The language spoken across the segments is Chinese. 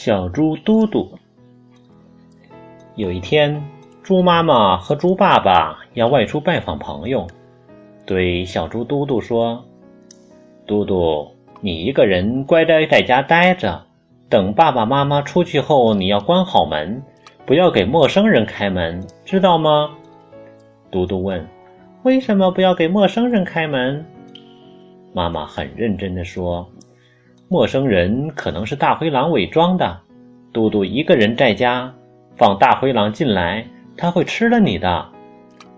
小猪嘟嘟。有一天，猪妈妈和猪爸爸要外出拜访朋友，对小猪嘟嘟说：“嘟嘟，你一个人乖乖在家待着，等爸爸妈妈出去后，你要关好门，不要给陌生人开门，知道吗？”嘟嘟问：“为什么不要给陌生人开门？”妈妈很认真地说。陌生人可能是大灰狼伪装的，嘟嘟一个人在家，放大灰狼进来，他会吃了你的。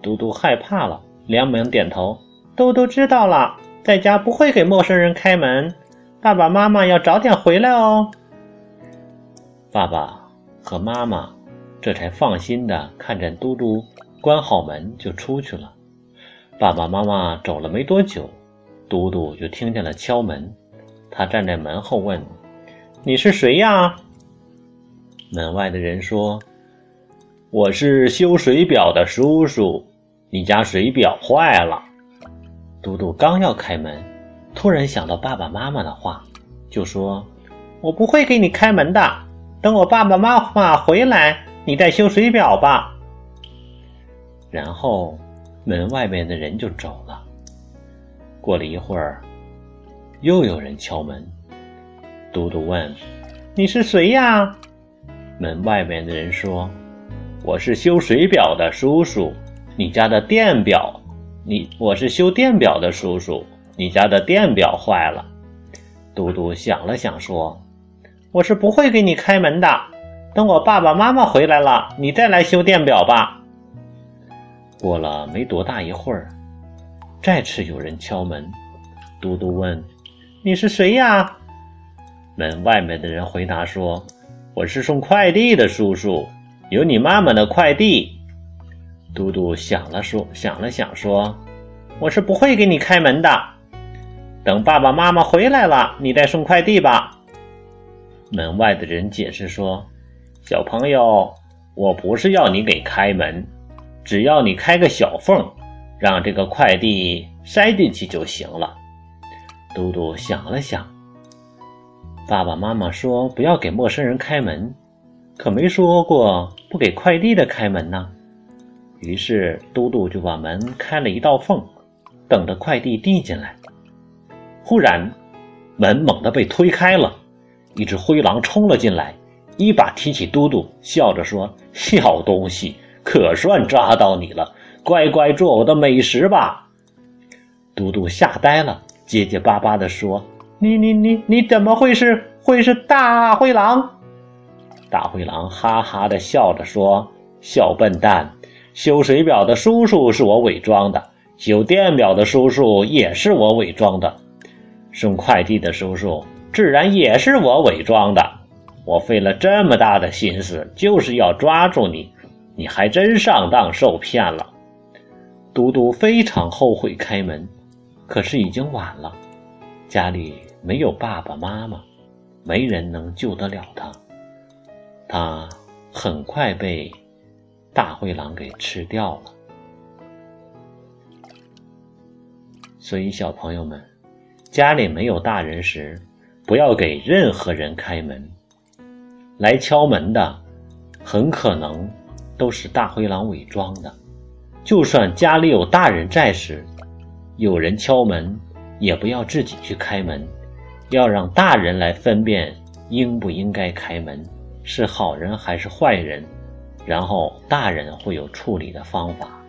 嘟嘟害怕了，连忙点头。嘟嘟知道了，在家不会给陌生人开门，爸爸妈妈要早点回来哦。爸爸和妈妈这才放心的看着嘟嘟关好门就出去了。爸爸妈妈走了没多久，嘟嘟就听见了敲门。他站在门后问：“你是谁呀？”门外的人说：“我是修水表的叔叔，你家水表坏了。”嘟嘟刚要开门，突然想到爸爸妈妈的话，就说：“我不会给你开门的，等我爸爸妈妈回来，你再修水表吧。”然后门外面的人就走了。过了一会儿。又有人敲门，嘟嘟问：“你是谁呀？”门外面的人说：“我是修水表的叔叔，你家的电表，你我是修电表的叔叔，你家的电表坏了。”嘟嘟想了想说：“我是不会给你开门的，等我爸爸妈妈回来了，你再来修电表吧。”过了没多大一会儿，再次有人敲门，嘟嘟问。你是谁呀？门外面的人回答说：“我是送快递的叔叔，有你妈妈的快递。”嘟嘟想了说，想了想说：“我是不会给你开门的，等爸爸妈妈回来了，你再送快递吧。”门外的人解释说：“小朋友，我不是要你给开门，只要你开个小缝，让这个快递塞进去就行了。”嘟嘟想了想，爸爸妈妈说不要给陌生人开门，可没说过不给快递的开门呢。于是嘟嘟就把门开了一道缝，等着快递递进来。忽然，门猛地被推开了，一只灰狼冲了进来，一把提起嘟嘟，笑着说：“小东西，可算抓到你了，乖乖做我的美食吧。”嘟嘟吓呆了。结结巴巴地说：“你你你你怎么会是会是大灰狼？”大灰狼哈哈的笑着说：“小笨蛋，修水表的叔叔是我伪装的，修电表的叔叔也是我伪装的，送快递的叔叔自然也是我伪装的。我费了这么大的心思，就是要抓住你，你还真上当受骗了。”嘟嘟非常后悔开门。可是已经晚了，家里没有爸爸妈妈，没人能救得了他。他很快被大灰狼给吃掉了。所以，小朋友们，家里没有大人时，不要给任何人开门。来敲门的，很可能都是大灰狼伪装的。就算家里有大人在时，有人敲门，也不要自己去开门，要让大人来分辨应不应该开门，是好人还是坏人，然后大人会有处理的方法。